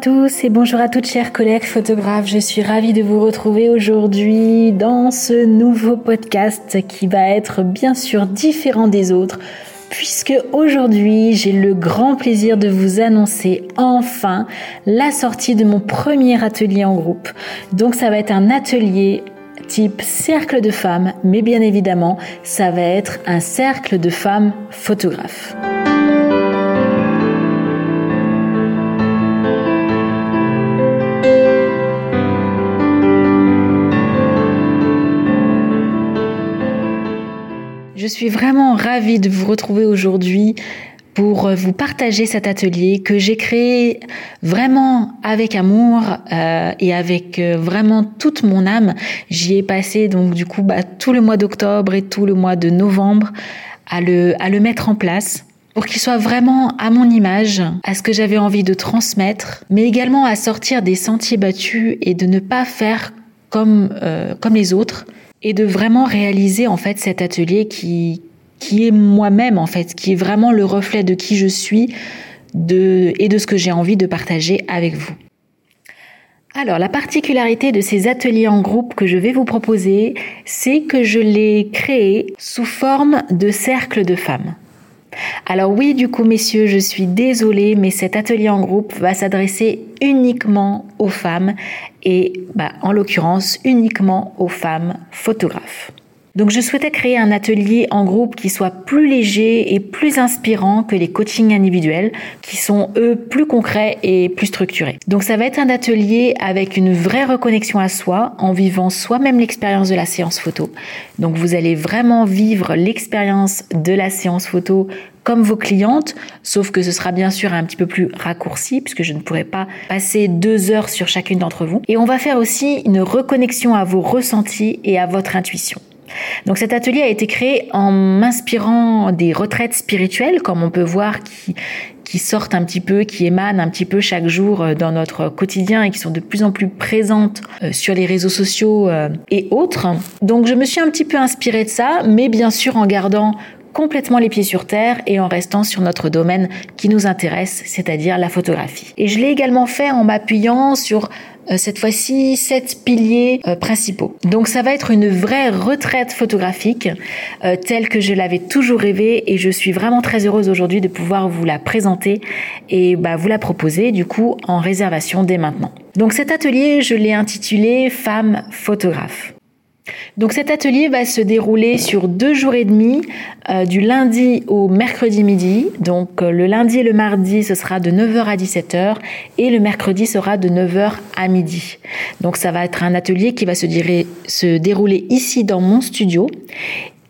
Tous et bonjour à toutes chers collègues photographes. Je suis ravie de vous retrouver aujourd'hui dans ce nouveau podcast qui va être bien sûr différent des autres puisque aujourd'hui j'ai le grand plaisir de vous annoncer enfin la sortie de mon premier atelier en groupe. Donc ça va être un atelier type cercle de femmes, mais bien évidemment ça va être un cercle de femmes photographes. Suis vraiment ravie de vous retrouver aujourd'hui pour euh, vous partager cet atelier que j'ai créé vraiment avec amour euh, et avec euh, vraiment toute mon âme. J'y ai passé donc du coup bah, tout le mois d'octobre et tout le mois de novembre à le, à le mettre en place pour qu'il soit vraiment à mon image, à ce que j'avais envie de transmettre, mais également à sortir des sentiers battus et de ne pas faire comme, comme les autres, et de vraiment réaliser en fait cet atelier qui est moi-même en fait, qui est vraiment le reflet de qui je suis et de ce que j'ai envie de partager avec vous. Alors, la particularité de ces ateliers en groupe que je vais vous proposer, c'est que je les créé sous forme de cercle de femmes. Alors oui, du coup, messieurs, je suis désolée, mais cet atelier en groupe va s'adresser uniquement aux femmes et, bah, en l'occurrence, uniquement aux femmes photographes. Donc je souhaitais créer un atelier en groupe qui soit plus léger et plus inspirant que les coachings individuels qui sont eux plus concrets et plus structurés. Donc ça va être un atelier avec une vraie reconnexion à soi en vivant soi-même l'expérience de la séance photo. Donc vous allez vraiment vivre l'expérience de la séance photo comme vos clientes, sauf que ce sera bien sûr un petit peu plus raccourci puisque je ne pourrai pas passer deux heures sur chacune d'entre vous. Et on va faire aussi une reconnexion à vos ressentis et à votre intuition. Donc cet atelier a été créé en m'inspirant des retraites spirituelles, comme on peut voir, qui, qui sortent un petit peu, qui émanent un petit peu chaque jour euh, dans notre quotidien et qui sont de plus en plus présentes euh, sur les réseaux sociaux euh, et autres. Donc je me suis un petit peu inspirée de ça, mais bien sûr en gardant complètement les pieds sur terre et en restant sur notre domaine qui nous intéresse, c'est-à-dire la photographie. Et je l'ai également fait en m'appuyant sur cette fois-ci sept piliers euh, principaux. Donc ça va être une vraie retraite photographique euh, telle que je l'avais toujours rêvé et je suis vraiment très heureuse aujourd'hui de pouvoir vous la présenter et bah, vous la proposer du coup en réservation dès maintenant. Donc cet atelier, je l'ai intitulé Femme photographe. Donc cet atelier va se dérouler sur deux jours et demi, euh, du lundi au mercredi midi. Donc euh, le lundi et le mardi, ce sera de 9h à 17h et le mercredi sera de 9h à midi. Donc ça va être un atelier qui va se, dérouler ici dans mon studio.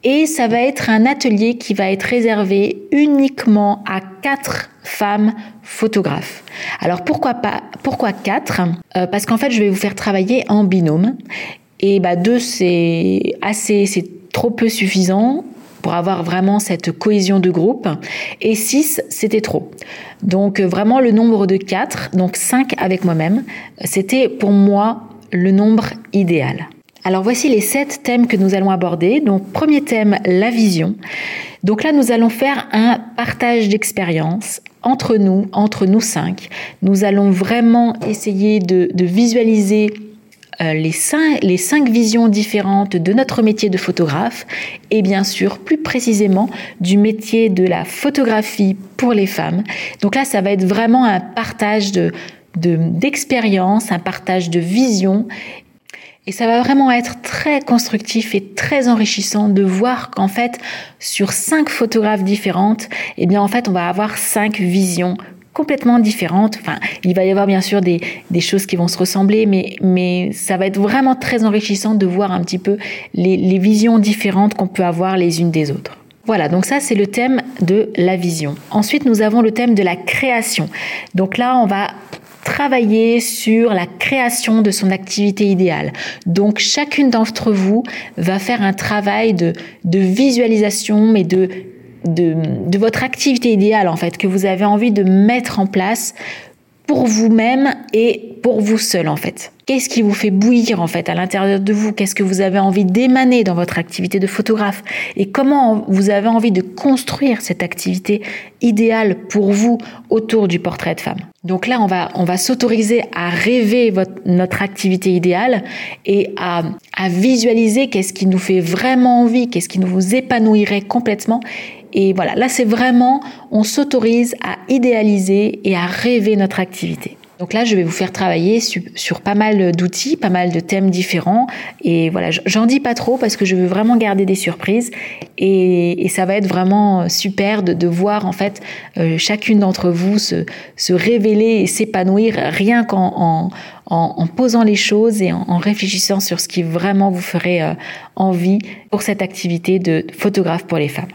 Et ça va être un atelier qui va être réservé uniquement à quatre femmes photographes. Alors pourquoi pas Pourquoi quatre? Euh, Parce qu'en fait, je vais vous faire travailler en binôme. Et bah, deux, c'est assez, c'est trop peu suffisant pour avoir vraiment cette cohésion de groupe. Et six, c'était trop. Donc vraiment le nombre de quatre, donc cinq avec moi-même, c'était pour moi le nombre idéal. Alors voici les sept thèmes que nous allons aborder. Donc premier thème, la vision. Donc là, nous allons faire un partage d'expérience entre nous, entre nous cinq. Nous allons vraiment essayer de, visualiser les, cinq, les cinq visions différentes de notre métier de photographe et bien sûr plus précisément du métier de la photographie pour les femmes. Donc là, ça va être vraiment un partage de d'expérience, un partage de vision et ça va vraiment être très constructif et très enrichissant de voir qu'en fait, sur cinq photographes différentes, eh bien, en fait, on va avoir cinq visions complètement différentes. Enfin, il va y avoir bien sûr des, choses qui vont se ressembler, mais, mais ça va être vraiment très enrichissant de voir un petit peu les, visions différentes qu'on peut avoir les unes des autres. Voilà, donc ça c'est le thème de la vision. Ensuite, nous avons le thème de la création. Donc là, on va travailler sur la création de son activité idéale. Donc chacune d'entre vous va faire un travail de, de visualisation, mais de de, votre activité idéale en fait que vous avez envie de mettre en place pour vous-même et pour vous seul en fait. Qu'est-ce qui vous fait bouillir en fait à l'intérieur de vous? Qu'est-ce que vous avez envie d'émaner dans votre activité de photographe? Et comment vous avez envie de construire cette activité idéale pour vous autour du portrait de femme? Donc là, on va, on va s'autoriser à rêver notre activité idéale et à visualiser qu'est-ce qui nous fait vraiment envie, qu'est-ce qui nous épanouirait complètement et voilà, là c'est vraiment, on s'autorise à idéaliser et à rêver notre activité. Donc là, je vais vous faire travailler sur, pas mal d'outils, pas mal de thèmes différents. Et voilà, j'en dis pas trop parce que je veux vraiment garder des surprises. Et, ça va être vraiment super de, voir en fait euh, chacune d'entre vous se, révéler et s'épanouir rien qu'en en, posant les choses et en, réfléchissant sur ce qui vraiment vous ferait euh, envie pour cette activité de photographe pour les femmes.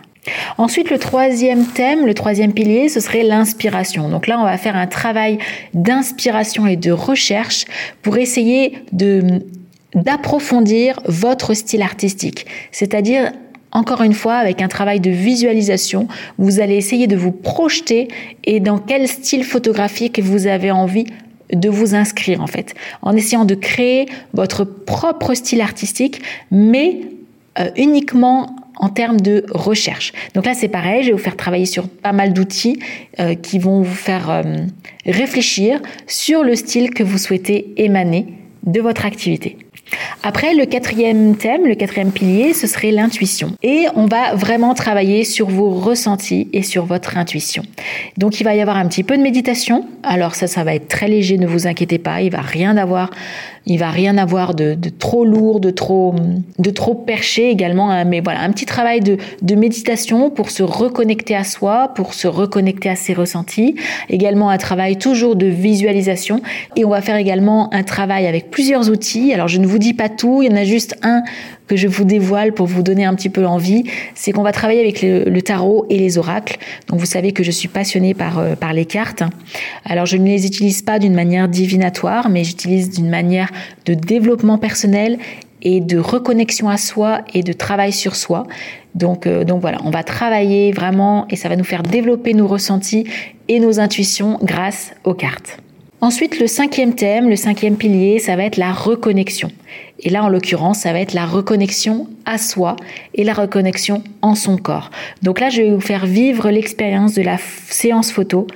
Ensuite, le troisième thème, le troisième pilier, ce serait l'inspiration. Donc là, on va faire un travail d'inspiration et de recherche pour essayer de d'approfondir votre style artistique. C'est-à-dire encore une fois, avec un travail de visualisation, vous allez essayer de vous projeter et dans quel style photographique vous avez envie de vous inscrire en fait, en essayant de créer votre propre style artistique, mais euh, uniquement en termes de recherche. Donc là, c'est pareil, je vais vous faire travailler sur pas mal d'outils euh, qui vont vous faire euh, réfléchir sur le style que vous souhaitez émaner de votre activité. Après, le quatrième thème, le quatrième pilier, ce serait l'intuition. Et on va vraiment travailler sur vos ressentis et sur votre intuition. Donc, il va y avoir un petit peu de méditation. Alors ça, ça va être très léger, ne vous inquiétez pas. Il va rien avoir il va rien avoir de, trop lourd, de trop, de trop perché également. Hein. mais voilà, un petit travail de, de méditation pour se reconnecter à soi, pour se reconnecter à ses ressentis. Également un travail toujours de visualisation. Et on va faire également un travail avec plusieurs outils. Alors je ne vous dis pas tout, il y en a juste un que je vous dévoile pour vous donner un petit peu l'envie, c'est qu'on va travailler avec le, tarot et les oracles. Donc vous savez que je suis passionnée par, euh, par les cartes. Alors je ne les utilise pas d'une manière divinatoire, mais j'utilise d'une manière de développement personnel et de reconnexion à soi et de travail sur soi. Donc, euh, donc voilà, on va travailler vraiment et ça va nous faire développer nos ressentis et nos intuitions grâce aux cartes. Ensuite, le cinquième thème, le cinquième pilier, ça va être la reconnexion. Et là, en l'occurrence, ça va être la reconnexion à soi et la reconnexion en son corps. Donc là, je vais vous faire vivre l'expérience de la séance photo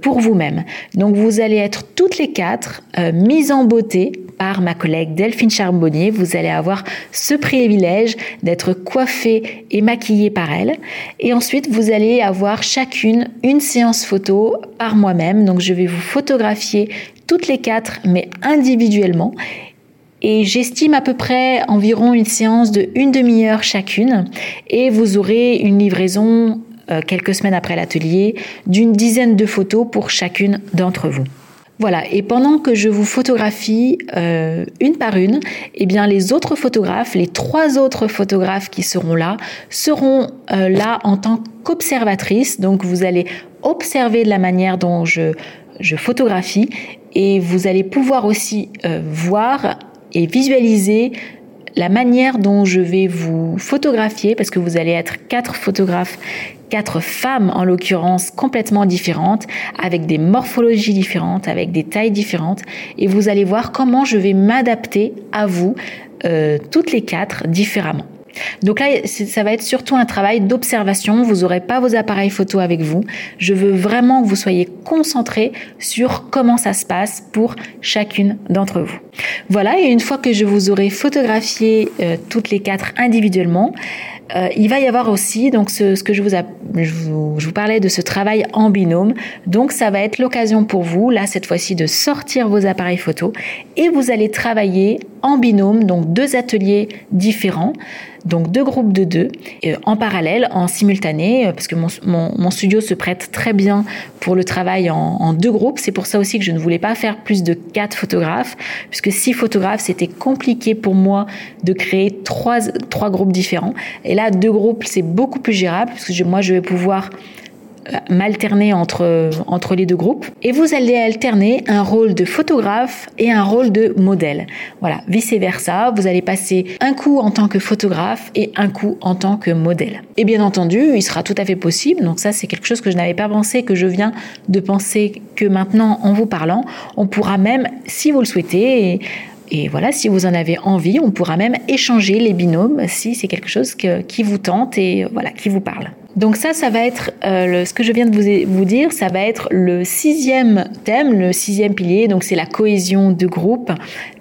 pour vous-même. Donc vous allez être toutes les quatre euh, mises en beauté par ma collègue Delphine Charbonnier. Vous allez avoir ce privilège d'être coiffée et maquillée par elle. Et ensuite, vous allez avoir chacune une séance photo par moi-même. Donc je vais vous photographier toutes les quatre, mais individuellement. Et j'estime à peu près environ une séance de une demi-heure chacune. Et vous aurez une livraison euh, quelques semaines après l'atelier d'une dizaine de photos pour chacune d'entre vous. Voilà, et pendant que je vous photographie euh, une par une, eh bien les autres photographes, les trois autres photographes qui seront là, seront euh, là en tant qu'observatrices. Donc vous allez observer de la manière dont je, je photographie et vous allez pouvoir aussi voir et visualiser la manière dont je vais vous photographier, parce que vous allez être quatre photographes quatre femmes en l'occurrence complètement différentes, avec des morphologies différentes, avec des tailles différentes, et vous allez voir comment je vais m'adapter à vous euh, toutes les quatre différemment. Donc là, ça va être surtout un travail d'observation. Vous n'aurez pas vos appareils photo avec vous. Je veux vraiment que vous soyez concentrés sur comment ça se passe pour chacune d'entre vous. Voilà, et une fois que je vous aurai photographié euh, toutes les quatre individuellement, euh, il va y avoir aussi donc ce, que je vous, je vous, parlais de ce travail en binôme. Donc ça va être l'occasion pour vous là cette fois-ci de sortir vos appareils photo et vous allez travailler en binôme donc deux ateliers différents donc deux groupes de deux euh, en parallèle, en simultané, euh, parce que mon, studio se prête très bien pour le travail en, deux groupes. C'est pour ça aussi que je ne voulais pas faire plus de quatre photographes, puisque six photographes, c'était compliqué pour moi de créer trois, trois groupes différents. Et là, deux groupes, c'est beaucoup plus gérable, puisque moi, je vais pouvoir m'alterner entre, entre les deux groupes. Et vous allez alterner un rôle de photographe et un rôle de modèle. Voilà, vice versa. Vous allez passer un coup en tant que photographe et un coup en tant que modèle. Et bien entendu, il sera tout à fait possible. Donc ça, c'est quelque chose que je n'avais pas pensé, que je viens de penser que maintenant, en vous parlant, on pourra même, si vous le souhaitez, et voilà, si vous en avez envie, on pourra même échanger les binômes si c'est quelque chose qui vous tente et voilà, qui vous parle. Donc ça, ça va être euh, ce que je viens de vous, vous, dire, ça va être le sixième thème, le sixième pilier. Donc c'est la cohésion de groupe,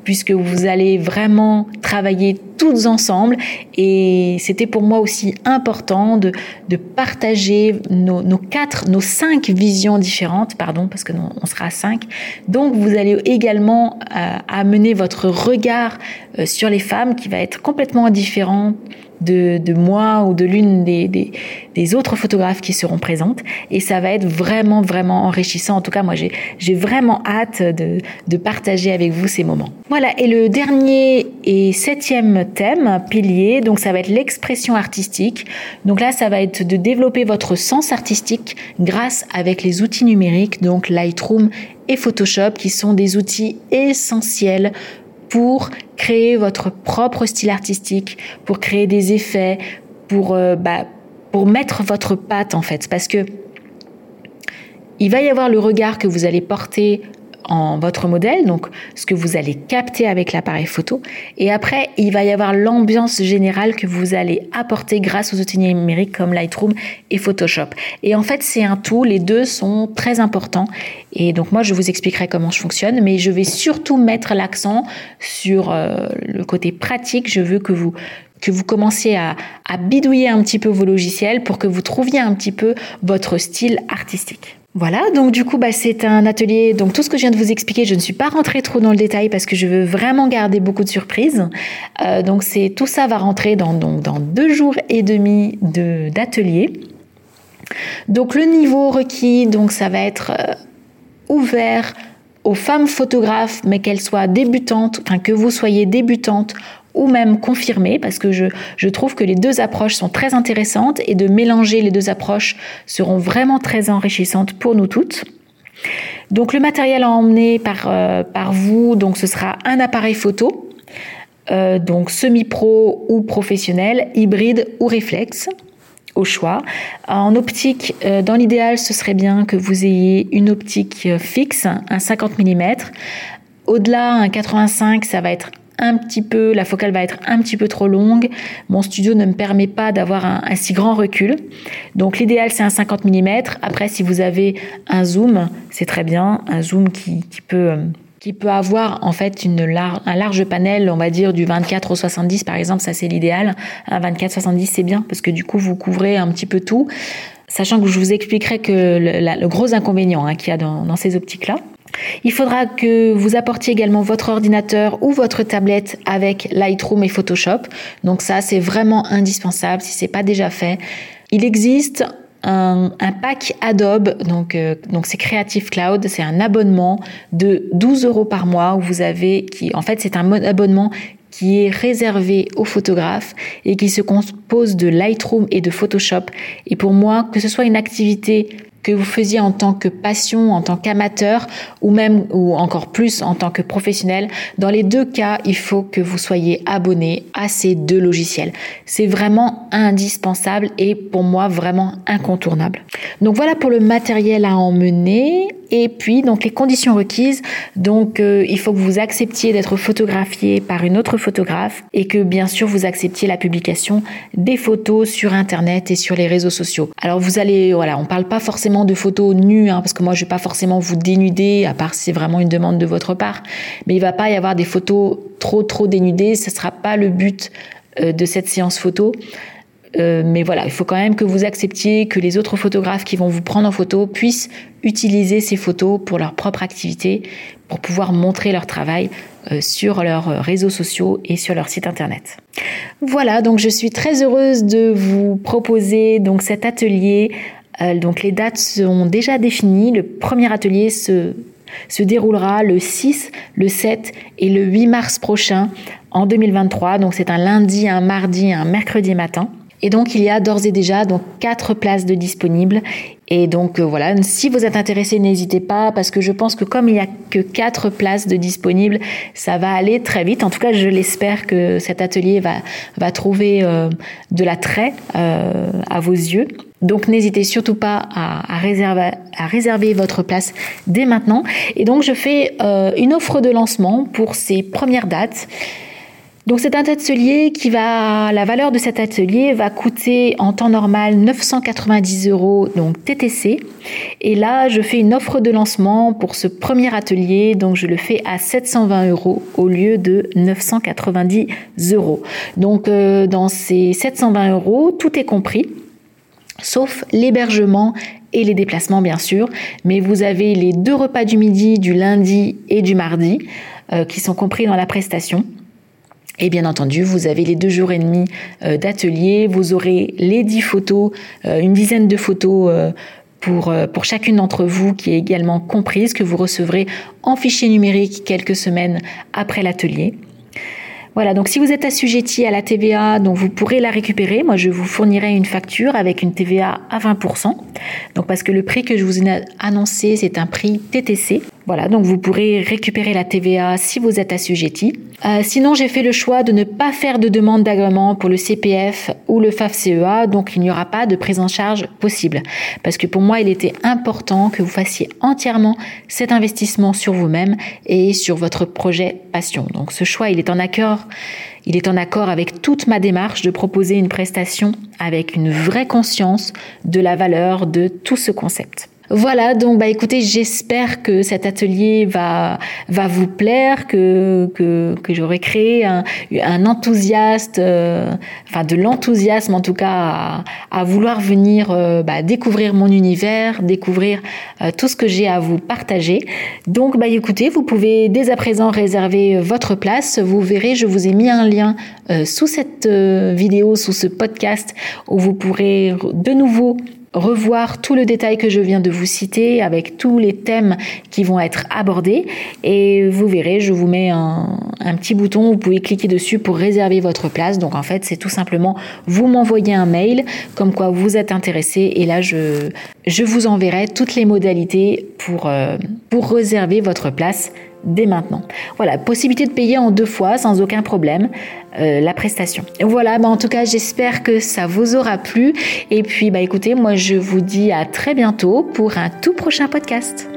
puisque vous allez vraiment travailler toutes ensemble. Et c'était pour moi aussi important de, de partager nos, quatre, nos cinq visions différentes, pardon, parce que on sera à cinq. Donc vous allez également euh, amener votre regard euh, sur les femmes qui va être complètement différent de, moi ou de l'une des, des, autres photographes qui seront présentes. Et ça va être vraiment, vraiment enrichissant. En tout cas, moi, j'ai vraiment hâte de, de partager avec vous ces moments. Voilà, et le dernier et septième thème, pilier, donc ça va être l'expression artistique. Donc là, ça va être de développer votre sens artistique grâce avec les outils numériques, donc Lightroom et Photoshop, qui sont des outils essentiels pour créer votre propre style artistique, pour créer des effets, pour, euh, bah, pour mettre votre patte en fait. Parce que il va y avoir le regard que vous allez porter en votre modèle, donc ce que vous allez capter avec l'appareil photo. Et après, il va y avoir l'ambiance générale que vous allez apporter grâce aux outils numériques comme Lightroom et Photoshop. Et en fait, c'est un tout, les deux sont très importants. Et donc moi, je vous expliquerai comment je fonctionne, mais je vais surtout mettre l'accent sur euh, le côté pratique. Je veux que vous que vous commenciez à, à bidouiller un petit peu vos logiciels pour que vous trouviez un petit peu votre style artistique. Voilà, donc du coup, bah, c'est un atelier. Donc tout ce que je viens de vous expliquer, je ne suis pas rentrée trop dans le détail parce que je veux vraiment garder beaucoup de surprises. Euh, donc c'est tout ça va rentrer dans, deux jours et demi de, d'atelier. Donc le niveau requis, donc ça va être euh, ouvert aux femmes photographes, mais qu'elles soient débutantes, enfin que vous soyez débutante ou même confirmé, parce que je, je, trouve que les deux approches sont très intéressantes et de mélanger les deux approches seront vraiment très enrichissantes pour nous toutes. Donc le matériel à emmener par, euh, par vous, donc ce sera un appareil photo, euh, donc semi-pro ou professionnel, hybride ou réflexe au choix. En optique, euh, dans l'idéal, ce serait bien que vous ayez une optique fixe, un 50 mm. Au-delà, un 85, ça va être un petit peu, la focale va être un petit peu trop longue. Mon studio ne me permet pas d'avoir un, si grand recul. Donc l'idéal c'est un 50 mm. Après si vous avez un zoom, c'est très bien, un zoom qui, peut qui peut avoir en fait une un large panel, on va dire du 24 au 70 par exemple, ça c'est l'idéal. Un 24-70 c'est bien parce que du coup vous couvrez un petit peu tout, sachant que je vous expliquerai que le, gros inconvénient hein, qu'il y a dans ces optiques-là. Il faudra que vous apportiez également votre ordinateur ou votre tablette avec Lightroom et Photoshop. Donc ça, c'est vraiment indispensable si c'est pas déjà fait. Il existe un, pack Adobe, donc euh, donc c'est Creative Cloud, c'est un abonnement de 12 euros par mois où vous avez qui en fait c'est un abonnement qui est réservé aux photographes et qui se compose de Lightroom et de Photoshop. Et pour moi, que ce soit une activité que vous faisiez en tant que passion, en tant qu'amateur, ou même, ou encore plus en tant que professionnel, dans les deux cas, il faut que vous soyez abonné à ces deux logiciels. C'est vraiment indispensable et pour moi vraiment incontournable. Donc voilà pour le matériel à emmener. Et puis, donc, les conditions requises. Donc, euh, il faut que vous acceptiez d'être photographié par une autre photographe et que, bien sûr, vous acceptiez la publication des photos sur Internet et sur les réseaux sociaux. Alors, vous allez, voilà, on parle pas forcément de photos nues, hein, parce que moi, je vais pas forcément vous dénuder, à part si c'est vraiment une demande de votre part. Mais il va pas y avoir des photos trop, trop dénudées. Ce sera pas le but euh, de cette séance photo. Euh, mais voilà, il faut quand même que vous acceptiez que les autres photographes qui vont vous prendre en photo puissent utiliser ces photos pour leur propre activité, pour pouvoir montrer leur travail euh, sur leurs réseaux sociaux et sur leur site internet. Voilà, donc je suis très heureuse de vous proposer donc cet atelier. Euh, donc les dates sont déjà définies. Le premier atelier se se déroulera le 6, le 7 et le 8 mars prochain en 2023. Donc c'est un lundi, un mardi, un mercredi matin. Et donc il y a d'ores et déjà donc quatre places de disponibles. Et donc euh, voilà, si vous êtes intéressé, n'hésitez pas parce que je pense que comme il n'y a que quatre places de disponibles, ça va aller très vite. En tout cas, je l'espère que cet atelier va, va trouver euh, de l'attrait euh, à vos yeux. Donc n'hésitez surtout pas à, réserver, à, réserver, votre place dès maintenant. Et donc je fais une offre de lancement pour ces premières dates. Donc c'est un atelier qui va, la valeur de cet atelier va coûter en temps normal 990 euros, donc TTC. Et là, je fais une offre de lancement pour ce premier atelier, donc je le fais à 720 euros au lieu de 990 euros. Donc euh, dans ces 720 euros, tout est compris sauf l'hébergement et les déplacements bien sûr, mais vous avez les deux repas du midi, du lundi et du mardi, euh, qui sont compris dans la prestation. Et bien entendu, vous avez les deux jours et demi euh, d'atelier, vous aurez les dix photos, euh, une dizaine de photos euh, pour, pour chacune d'entre vous qui est également comprise, que vous recevrez en fichier numérique quelques semaines après l'atelier. Voilà, donc si vous êtes assujetti à la TVA, donc vous pourrez la récupérer. Moi, je vous fournirai une facture avec une TVA à 20%. Donc parce que le prix que je vous ai annoncé, c'est un prix TTC. Voilà, donc vous pourrez récupérer la TVA si vous êtes assujetti. Euh, sinon, j'ai fait le choix de ne pas faire de demande d'agrément pour le CPF ou le FAF-CEA, donc il n'y aura pas de prise en charge possible. Parce que pour moi, il était important que vous fassiez entièrement cet investissement sur vous-même et sur votre projet passion. Donc ce choix, il est en accord, il est en accord avec toute ma démarche de proposer une prestation avec une vraie conscience de la valeur de tout ce concept. Voilà, donc bah écoutez, j'espère que cet atelier va va vous plaire, que que, que j'aurai créé un, un enthousiaste, euh, enfin de l'enthousiasme en tout cas à, vouloir venir euh, bah, découvrir mon univers, découvrir euh, tout ce que j'ai à vous partager. Donc bah écoutez, vous pouvez dès à présent réserver votre place. Vous verrez, je vous ai mis un lien sous cette vidéo, sous ce podcast où vous pourrez de nouveau revoir tout le détail que je viens de vous citer avec tous les thèmes qui vont être abordés. Et vous verrez je vous mets un, petit bouton vous pouvez cliquer dessus pour réserver votre place. Donc en fait c'est tout simplement vous m'envoyez un mail comme quoi vous êtes intéressé. Et là je, je vous enverrai toutes les modalités pour, euh, pour réserver votre place dès maintenant. Voilà, possibilité de payer en deux fois sans aucun problème euh, la prestation. Voilà, bah en tout cas, j'espère que ça vous aura plu. Et puis, bah écoutez, moi je vous dis à très bientôt pour un tout prochain podcast.